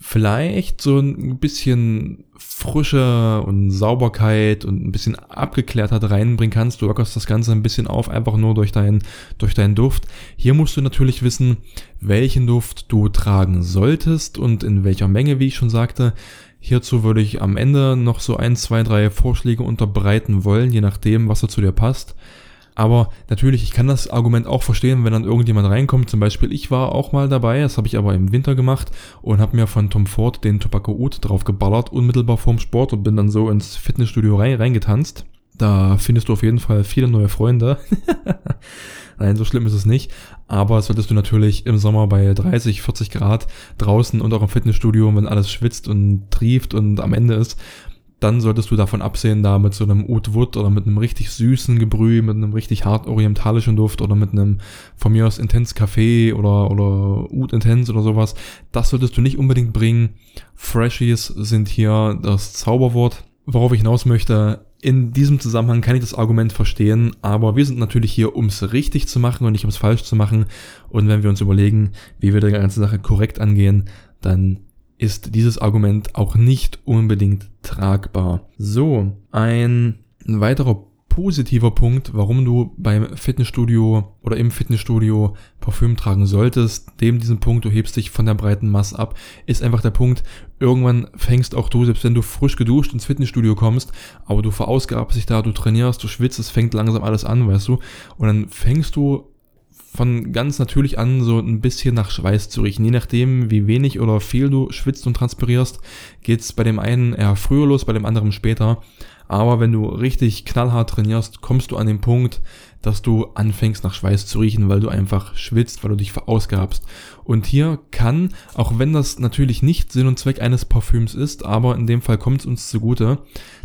vielleicht so ein bisschen Frische und Sauberkeit und ein bisschen Abgeklärtheit reinbringen kannst. Du lockerst das Ganze ein bisschen auf, einfach nur durch deinen, durch deinen Duft. Hier musst du natürlich wissen, welchen Duft du tragen solltest und in welcher Menge, wie ich schon sagte. Hierzu würde ich am Ende noch so ein, zwei, drei Vorschläge unterbreiten wollen, je nachdem, was da zu dir passt. Aber natürlich, ich kann das Argument auch verstehen, wenn dann irgendjemand reinkommt. Zum Beispiel, ich war auch mal dabei, das habe ich aber im Winter gemacht und habe mir von Tom Ford den Tobacco Oud drauf geballert, unmittelbar vorm Sport und bin dann so ins Fitnessstudio rein, reingetanzt. Da findest du auf jeden Fall viele neue Freunde. Nein, so schlimm ist es nicht. Aber solltest du natürlich im Sommer bei 30, 40 Grad draußen und auch im Fitnessstudio, wenn alles schwitzt und trieft und am Ende ist, dann solltest du davon absehen, da mit so einem Oud Wood oder mit einem richtig süßen Gebrüh, mit einem richtig hart orientalischen Duft oder mit einem von mir aus Intense Kaffee oder, oder Oud Intense oder sowas. Das solltest du nicht unbedingt bringen. Freshies sind hier das Zauberwort. Worauf ich hinaus möchte, in diesem Zusammenhang kann ich das Argument verstehen, aber wir sind natürlich hier, um es richtig zu machen und nicht um es falsch zu machen. Und wenn wir uns überlegen, wie wir die ganze Sache korrekt angehen, dann ist dieses Argument auch nicht unbedingt tragbar. So, ein weiterer positiver Punkt, warum du beim Fitnessstudio oder im Fitnessstudio Parfüm tragen solltest, dem diesen Punkt, du hebst dich von der breiten Masse ab, ist einfach der Punkt, irgendwann fängst auch du, selbst wenn du frisch geduscht ins Fitnessstudio kommst, aber du verausgabst dich da, du trainierst, du schwitzt, es fängt langsam alles an, weißt du, und dann fängst du von ganz natürlich an so ein bisschen nach Schweiß zu riechen. Je nachdem, wie wenig oder viel du schwitzt und transpirierst, geht's bei dem einen eher früher los, bei dem anderen später. Aber wenn du richtig knallhart trainierst, kommst du an den Punkt, dass du anfängst nach Schweiß zu riechen, weil du einfach schwitzt, weil du dich verausgabst. Und hier kann, auch wenn das natürlich nicht Sinn und Zweck eines Parfüms ist, aber in dem Fall kommt es uns zugute,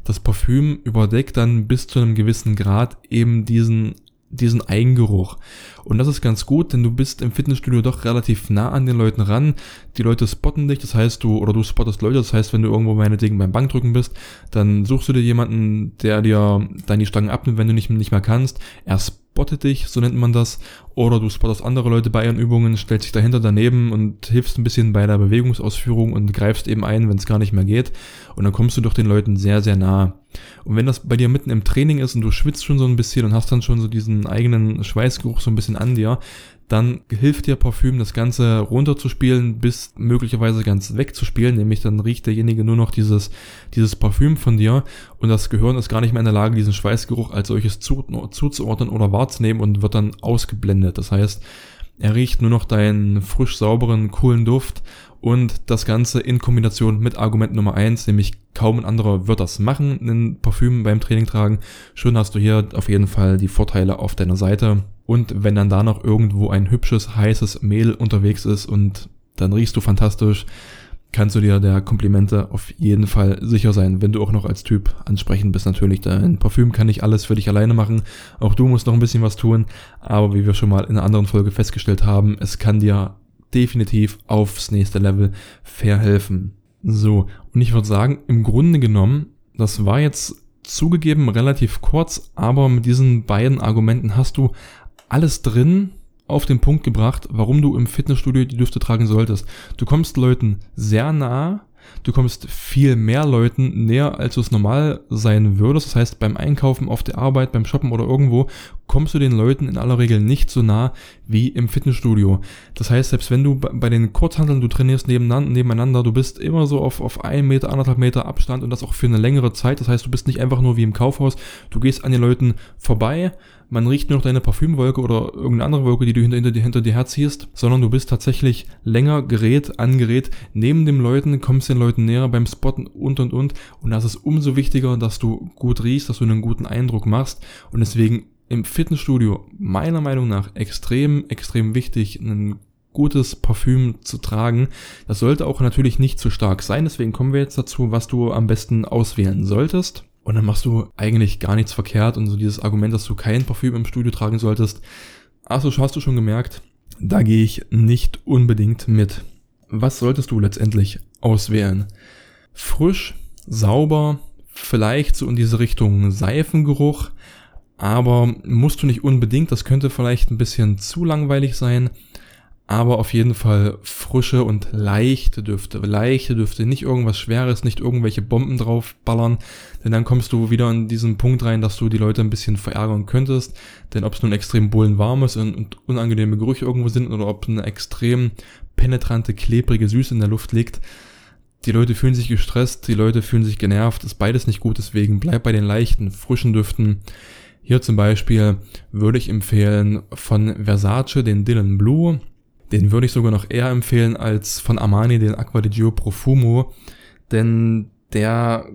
das Parfüm überdeckt dann bis zu einem gewissen Grad eben diesen diesen Eigengeruch. Und das ist ganz gut, denn du bist im Fitnessstudio doch relativ nah an den Leuten ran. Die Leute spotten dich, das heißt du, oder du spottest Leute, das heißt, wenn du irgendwo meinetwegen beim Bankdrücken bist, dann suchst du dir jemanden, der dir dann die Stangen abnimmt, wenn du nicht, nicht mehr kannst. Er spottet dich, so nennt man das. Oder du spottest andere Leute bei ihren Übungen, stellst dich dahinter daneben und hilfst ein bisschen bei der Bewegungsausführung und greifst eben ein, wenn es gar nicht mehr geht. Und dann kommst du doch den Leuten sehr, sehr nah. Und wenn das bei dir mitten im Training ist und du schwitzt schon so ein bisschen und hast dann schon so diesen eigenen Schweißgeruch so ein bisschen an dir, dann hilft dir Parfüm, das Ganze runterzuspielen, bis möglicherweise ganz wegzuspielen, nämlich dann riecht derjenige nur noch dieses, dieses Parfüm von dir und das Gehirn ist gar nicht mehr in der Lage, diesen Schweißgeruch als solches zu, zuzuordnen oder wahrzunehmen und wird dann ausgeblendet. Das heißt, er riecht nur noch deinen frisch sauberen, coolen Duft und das Ganze in Kombination mit Argument Nummer eins, nämlich kaum ein anderer wird das machen, ein Parfüm beim Training tragen. Schon hast du hier auf jeden Fall die Vorteile auf deiner Seite. Und wenn dann da noch irgendwo ein hübsches, heißes Mehl unterwegs ist und dann riechst du fantastisch, kannst du dir der Komplimente auf jeden Fall sicher sein, wenn du auch noch als Typ ansprechend bist natürlich. Dein Parfüm kann nicht alles für dich alleine machen. Auch du musst noch ein bisschen was tun. Aber wie wir schon mal in einer anderen Folge festgestellt haben, es kann dir definitiv aufs nächste Level verhelfen. So, und ich würde sagen, im Grunde genommen, das war jetzt zugegeben relativ kurz, aber mit diesen beiden Argumenten hast du alles drin auf den Punkt gebracht, warum du im Fitnessstudio die Düfte tragen solltest. Du kommst Leuten sehr nah, Du kommst viel mehr Leuten näher, als du es normal sein würdest. Das heißt, beim Einkaufen, auf der Arbeit, beim Shoppen oder irgendwo kommst du den Leuten in aller Regel nicht so nah wie im Fitnessstudio. Das heißt, selbst wenn du bei den Kurzhandeln, du trainierst nebeneinander, du bist immer so auf, auf ein Meter, anderthalb Meter Abstand und das auch für eine längere Zeit. Das heißt, du bist nicht einfach nur wie im Kaufhaus, du gehst an den Leuten vorbei, man riecht nur noch deine Parfümwolke oder irgendeine andere Wolke, die du hinter, hinter, hinter dir herziehst, sondern du bist tatsächlich länger Gerät an Gerät neben den Leuten, kommst den Leuten näher beim Spotten und und und. Und das ist umso wichtiger, dass du gut riechst, dass du einen guten Eindruck machst. Und deswegen im Fitnessstudio meiner Meinung nach extrem, extrem wichtig, ein gutes Parfüm zu tragen. Das sollte auch natürlich nicht zu stark sein. Deswegen kommen wir jetzt dazu, was du am besten auswählen solltest. Und dann machst du eigentlich gar nichts verkehrt und so dieses Argument, dass du kein Parfüm im Studio tragen solltest. Also hast du schon gemerkt, da gehe ich nicht unbedingt mit. Was solltest du letztendlich auswählen? Frisch, sauber, vielleicht so in diese Richtung Seifengeruch, aber musst du nicht unbedingt, das könnte vielleicht ein bisschen zu langweilig sein aber auf jeden Fall frische und leichte Düfte. Leichte Düfte, nicht irgendwas Schweres, nicht irgendwelche Bomben draufballern, denn dann kommst du wieder in diesen Punkt rein, dass du die Leute ein bisschen verärgern könntest. Denn ob es nun extrem bullenwarmes und, und unangenehme Gerüche irgendwo sind oder ob eine extrem penetrante, klebrige Süße in der Luft liegt, die Leute fühlen sich gestresst, die Leute fühlen sich genervt, ist beides nicht gut, deswegen bleib bei den leichten, frischen Düften. Hier zum Beispiel würde ich empfehlen von Versace den Dylan Blue. Den würde ich sogar noch eher empfehlen als von Armani den Aqua di Gio Profumo, denn der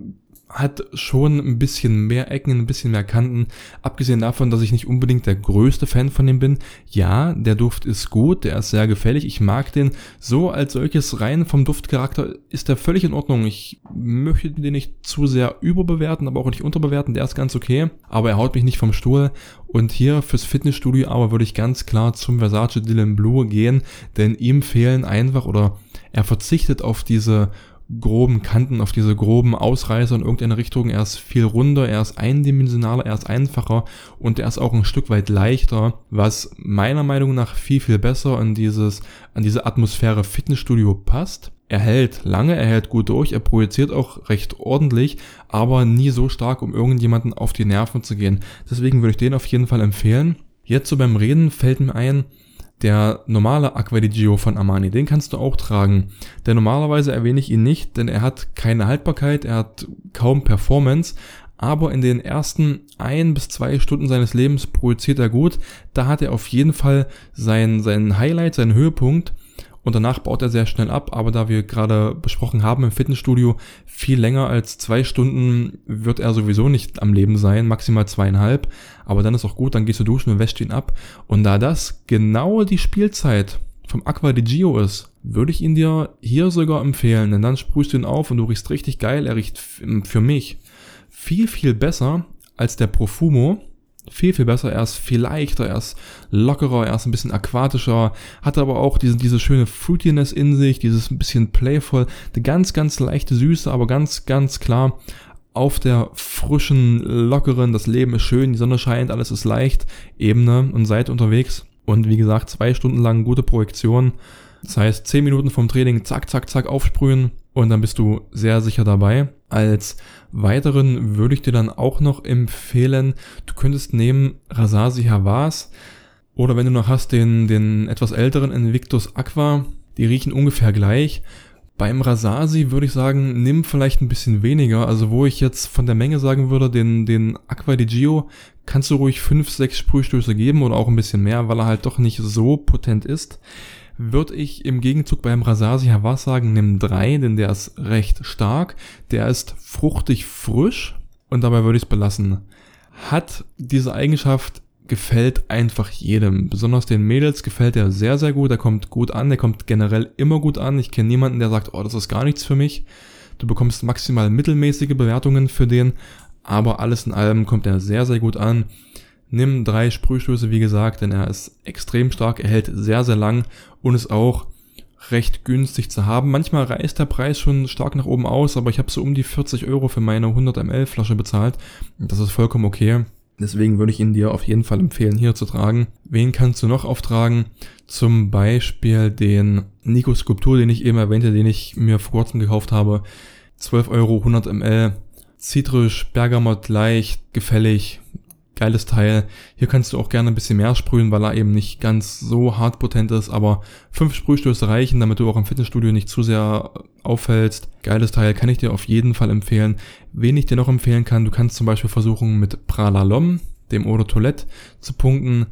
hat schon ein bisschen mehr Ecken, ein bisschen mehr Kanten. Abgesehen davon, dass ich nicht unbedingt der größte Fan von dem bin. Ja, der Duft ist gut, der ist sehr gefällig. Ich mag den so als solches rein vom Duftcharakter ist der völlig in Ordnung. Ich möchte den nicht zu sehr überbewerten, aber auch nicht unterbewerten. Der ist ganz okay, aber er haut mich nicht vom Stuhl. Und hier fürs Fitnessstudio aber würde ich ganz klar zum Versace Dylan Blue gehen, denn ihm fehlen einfach oder er verzichtet auf diese groben Kanten, auf diese groben Ausreißer in irgendeine Richtung. Er ist viel runder, er ist eindimensionaler, er ist einfacher und er ist auch ein Stück weit leichter, was meiner Meinung nach viel, viel besser an dieses, an diese Atmosphäre Fitnessstudio passt. Er hält lange, er hält gut durch, er projiziert auch recht ordentlich, aber nie so stark, um irgendjemanden auf die Nerven zu gehen. Deswegen würde ich den auf jeden Fall empfehlen. Jetzt so beim Reden fällt mir ein, der normale Aqua di Gio von Armani, den kannst du auch tragen. Denn normalerweise erwähne ich ihn nicht, denn er hat keine Haltbarkeit, er hat kaum Performance, aber in den ersten ein bis zwei Stunden seines Lebens projiziert er gut. Da hat er auf jeden Fall sein, sein Highlight, seinen Höhepunkt und danach baut er sehr schnell ab, aber da wir gerade besprochen haben im Fitnessstudio, viel länger als zwei Stunden wird er sowieso nicht am Leben sein, maximal zweieinhalb, aber dann ist auch gut, dann gehst du duschen und wäschst ihn ab. Und da das genau die Spielzeit vom Aqua di Gio ist, würde ich ihn dir hier sogar empfehlen, denn dann sprühst du ihn auf und du riechst richtig geil, er riecht für mich viel, viel besser als der Profumo, viel, viel besser. Er ist viel leichter, er ist lockerer, er ist ein bisschen aquatischer, hat aber auch diese, diese schöne Fruitiness in sich, dieses ein bisschen playful, eine ganz, ganz leichte Süße, aber ganz, ganz klar auf der frischen, lockeren, das Leben ist schön, die Sonne scheint, alles ist leicht, Ebene und seid unterwegs. Und wie gesagt, zwei Stunden lang gute Projektion. Das heißt, zehn Minuten vom Training, zack, zack, zack, aufsprühen und dann bist du sehr sicher dabei. Als weiteren würde ich dir dann auch noch empfehlen, du könntest nehmen Rasasi Havas. Oder wenn du noch hast den, den etwas älteren Invictus Aqua, die riechen ungefähr gleich. Beim Rasasi würde ich sagen, nimm vielleicht ein bisschen weniger. Also wo ich jetzt von der Menge sagen würde, den, den Aqua di Gio kannst du ruhig 5, 6 Sprühstöße geben oder auch ein bisschen mehr, weil er halt doch nicht so potent ist. Würde ich im Gegenzug beim Rasasi Havas sagen, nimm 3, denn der ist recht stark. Der ist fruchtig frisch und dabei würde ich es belassen. Hat diese Eigenschaft gefällt einfach jedem. Besonders den Mädels gefällt er sehr, sehr gut. Er kommt gut an. Er kommt generell immer gut an. Ich kenne niemanden, der sagt, oh, das ist gar nichts für mich. Du bekommst maximal mittelmäßige Bewertungen für den. Aber alles in allem kommt er sehr, sehr gut an. Nimm drei Sprühstöße, wie gesagt, denn er ist extrem stark. Er hält sehr, sehr lang und ist auch recht günstig zu haben. Manchmal reißt der Preis schon stark nach oben aus, aber ich habe so um die 40 Euro für meine 100 ml Flasche bezahlt. Das ist vollkommen okay. Deswegen würde ich ihn dir auf jeden Fall empfehlen, hier zu tragen. Wen kannst du noch auftragen? Zum Beispiel den Nico Skulptur, den ich eben erwähnte, den ich mir vor kurzem gekauft habe. 12 Euro, 100 ml. Zitrisch, Bergamot, leicht, gefällig, geiles Teil. Hier kannst du auch gerne ein bisschen mehr sprühen, weil er eben nicht ganz so hart potent ist, aber fünf Sprühstöße reichen, damit du auch im Fitnessstudio nicht zu sehr auffällst. Geiles Teil kann ich dir auf jeden Fall empfehlen. Wen ich dir noch empfehlen kann, du kannst zum Beispiel versuchen mit Pralalom, dem Eau de Toilette, zu punkten.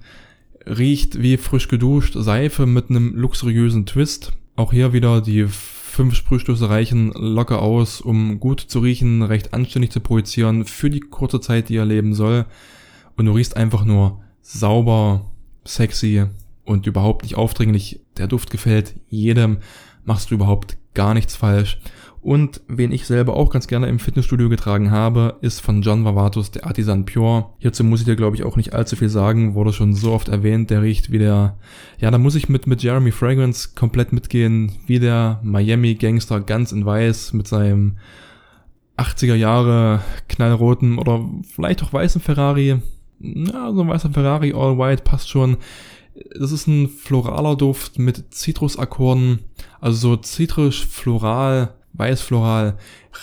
Riecht wie frisch geduscht, Seife mit einem luxuriösen Twist. Auch hier wieder die fünf Sprühstöße reichen locker aus, um gut zu riechen, recht anständig zu projizieren für die kurze Zeit, die er leben soll und du riechst einfach nur sauber, sexy und überhaupt nicht aufdringlich. Der Duft gefällt jedem, machst du überhaupt gar nichts falsch. Und wen ich selber auch ganz gerne im Fitnessstudio getragen habe, ist von John Vavatus der Artisan Pure. Hierzu muss ich dir, glaube ich, auch nicht allzu viel sagen, wurde schon so oft erwähnt, der riecht wie der, ja, da muss ich mit, mit Jeremy Fragrance komplett mitgehen, wie der Miami Gangster ganz in weiß mit seinem 80er Jahre knallroten oder vielleicht auch weißen Ferrari ja, so ein weißer Ferrari All White passt schon. Das ist ein floraler Duft mit Zitrusakkorden, also so zitrisch, floral, weiß-floral,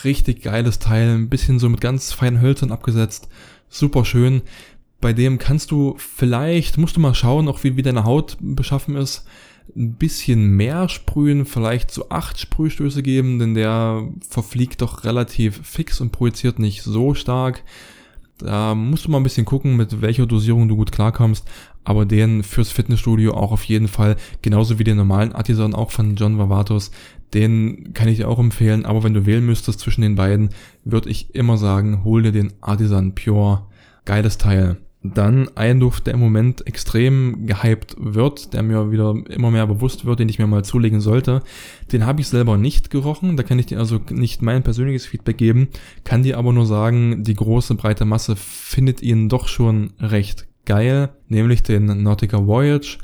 richtig geiles Teil, ein bisschen so mit ganz feinen Hölzern abgesetzt, super schön. Bei dem kannst du vielleicht, musst du mal schauen, auch wie, wie deine Haut beschaffen ist, ein bisschen mehr sprühen, vielleicht so acht Sprühstöße geben, denn der verfliegt doch relativ fix und projiziert nicht so stark. Da musst du mal ein bisschen gucken, mit welcher Dosierung du gut klarkommst. Aber den fürs Fitnessstudio auch auf jeden Fall, genauso wie den normalen Artisan auch von John Vavatos, den kann ich dir auch empfehlen. Aber wenn du wählen müsstest zwischen den beiden, würde ich immer sagen, hol dir den Artisan Pure. Geiles Teil. Dann ein Duft, der im Moment extrem gehypt wird, der mir wieder immer mehr bewusst wird, den ich mir mal zulegen sollte. Den habe ich selber nicht gerochen, da kann ich dir also nicht mein persönliches Feedback geben, kann dir aber nur sagen, die große breite Masse findet ihn doch schon recht geil, nämlich den Nautica Voyage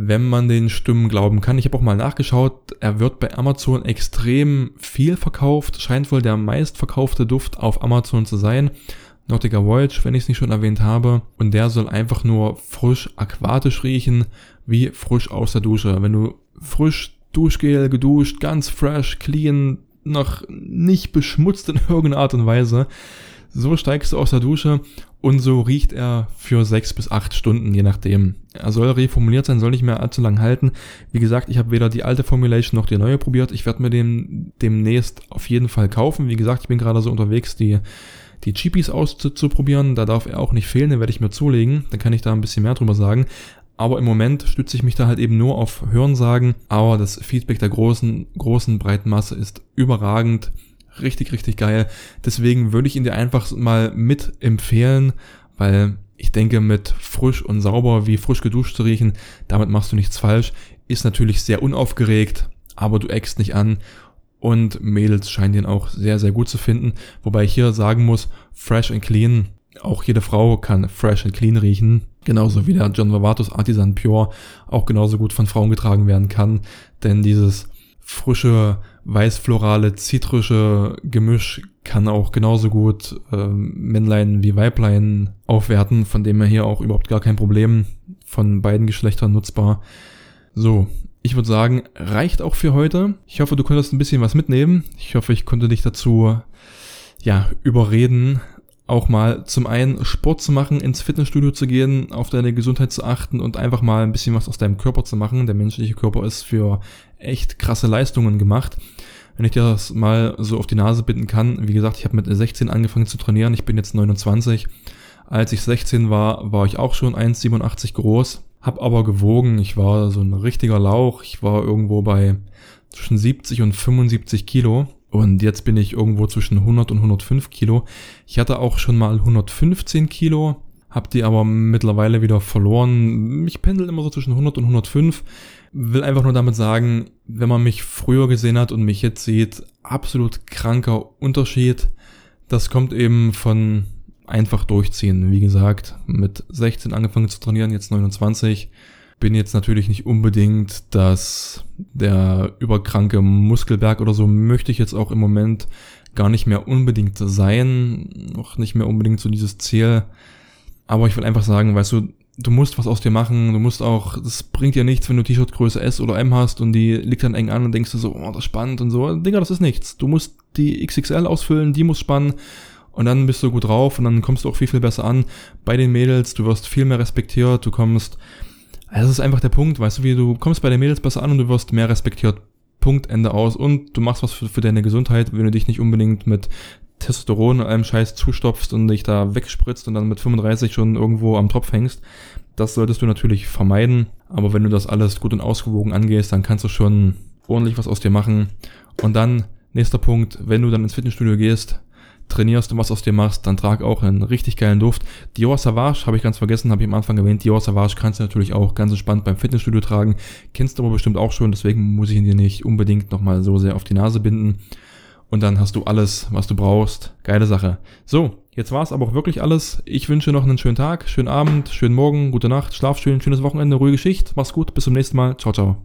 wenn man den Stimmen glauben kann. Ich habe auch mal nachgeschaut, er wird bei Amazon extrem viel verkauft, scheint wohl der meistverkaufte Duft auf Amazon zu sein. Nautica Voyage, wenn ich es nicht schon erwähnt habe. Und der soll einfach nur frisch aquatisch riechen, wie frisch aus der Dusche. Wenn du frisch Duschgel geduscht, ganz fresh, clean, noch nicht beschmutzt in irgendeiner Art und Weise, so steigst du aus der Dusche und so riecht er für sechs bis acht Stunden, je nachdem. Er soll reformuliert sein, soll nicht mehr allzu lang halten. Wie gesagt, ich habe weder die alte Formulation noch die neue probiert. Ich werde mir den demnächst auf jeden Fall kaufen. Wie gesagt, ich bin gerade so unterwegs, die die Cheapies auszuprobieren. Da darf er auch nicht fehlen, den werde ich mir zulegen. Dann kann ich da ein bisschen mehr drüber sagen. Aber im Moment stütze ich mich da halt eben nur auf Hörensagen. Aber das Feedback der großen, großen breiten Masse ist überragend. Richtig, richtig geil. Deswegen würde ich ihn dir einfach mal mit empfehlen, weil ich denke, mit frisch und sauber wie frisch geduscht zu riechen, damit machst du nichts falsch. Ist natürlich sehr unaufgeregt, aber du eckst nicht an und Mädels scheinen den auch sehr, sehr gut zu finden. Wobei ich hier sagen muss, fresh and clean, auch jede Frau kann fresh and clean riechen. Genauso wie der John Vavatos Artisan Pure auch genauso gut von Frauen getragen werden kann. Denn dieses frische, weißflorale, zitrische Gemisch kann auch genauso gut äh, Männlein wie Weiblein aufwerten, von dem her hier auch überhaupt gar kein Problem von beiden Geschlechtern nutzbar. So, ich würde sagen, reicht auch für heute. Ich hoffe, du konntest ein bisschen was mitnehmen. Ich hoffe, ich konnte dich dazu, ja, überreden, auch mal zum einen Sport zu machen, ins Fitnessstudio zu gehen, auf deine Gesundheit zu achten und einfach mal ein bisschen was aus deinem Körper zu machen. Der menschliche Körper ist für echt krasse Leistungen gemacht. Wenn ich dir das mal so auf die Nase binden kann, wie gesagt, ich habe mit 16 angefangen zu trainieren, ich bin jetzt 29. Als ich 16 war, war ich auch schon 1,87 groß, hab aber gewogen, ich war so ein richtiger Lauch, ich war irgendwo bei zwischen 70 und 75 Kilo und jetzt bin ich irgendwo zwischen 100 und 105 Kilo. Ich hatte auch schon mal 115 Kilo, hab die aber mittlerweile wieder verloren. Ich pendel immer so zwischen 100 und 105. Will einfach nur damit sagen, wenn man mich früher gesehen hat und mich jetzt sieht, absolut kranker Unterschied. Das kommt eben von einfach durchziehen. Wie gesagt, mit 16 angefangen zu trainieren, jetzt 29 bin jetzt natürlich nicht unbedingt das, der überkranke Muskelberg oder so, möchte ich jetzt auch im Moment gar nicht mehr unbedingt sein, noch nicht mehr unbedingt so dieses Ziel. Aber ich will einfach sagen, weißt du, du musst was aus dir machen, du musst auch, das bringt dir nichts, wenn du T-Shirt Größe S oder M hast und die liegt dann eng an und denkst du so, oh, das ist spannend und so. Digga, das ist nichts. Du musst die XXL ausfüllen, die muss spannen und dann bist du gut drauf und dann kommst du auch viel, viel besser an bei den Mädels, du wirst viel mehr respektiert, du kommst also das ist einfach der Punkt, weißt du, wie du kommst bei den Mädels besser an und du wirst mehr respektiert. Punkt, Ende aus. Und du machst was für, für deine Gesundheit, wenn du dich nicht unbedingt mit Testosteron und allem Scheiß zustopfst und dich da wegspritzt und dann mit 35 schon irgendwo am Tropf hängst. Das solltest du natürlich vermeiden. Aber wenn du das alles gut und ausgewogen angehst, dann kannst du schon ordentlich was aus dir machen. Und dann, nächster Punkt, wenn du dann ins Fitnessstudio gehst, trainierst und was aus dir machst, dann trag auch einen richtig geilen Duft. Dior Savage, habe ich ganz vergessen, habe ich am Anfang erwähnt. Dior Savage kannst du natürlich auch ganz entspannt beim Fitnessstudio tragen. Kennst du aber bestimmt auch schon, deswegen muss ich ihn dir nicht unbedingt nochmal so sehr auf die Nase binden. Und dann hast du alles, was du brauchst. Geile Sache. So, jetzt war es aber auch wirklich alles. Ich wünsche noch einen schönen Tag, schönen Abend, schönen Morgen, gute Nacht, schlaf schön, schönes Wochenende, ruhige Schicht. Mach's gut, bis zum nächsten Mal. Ciao, ciao.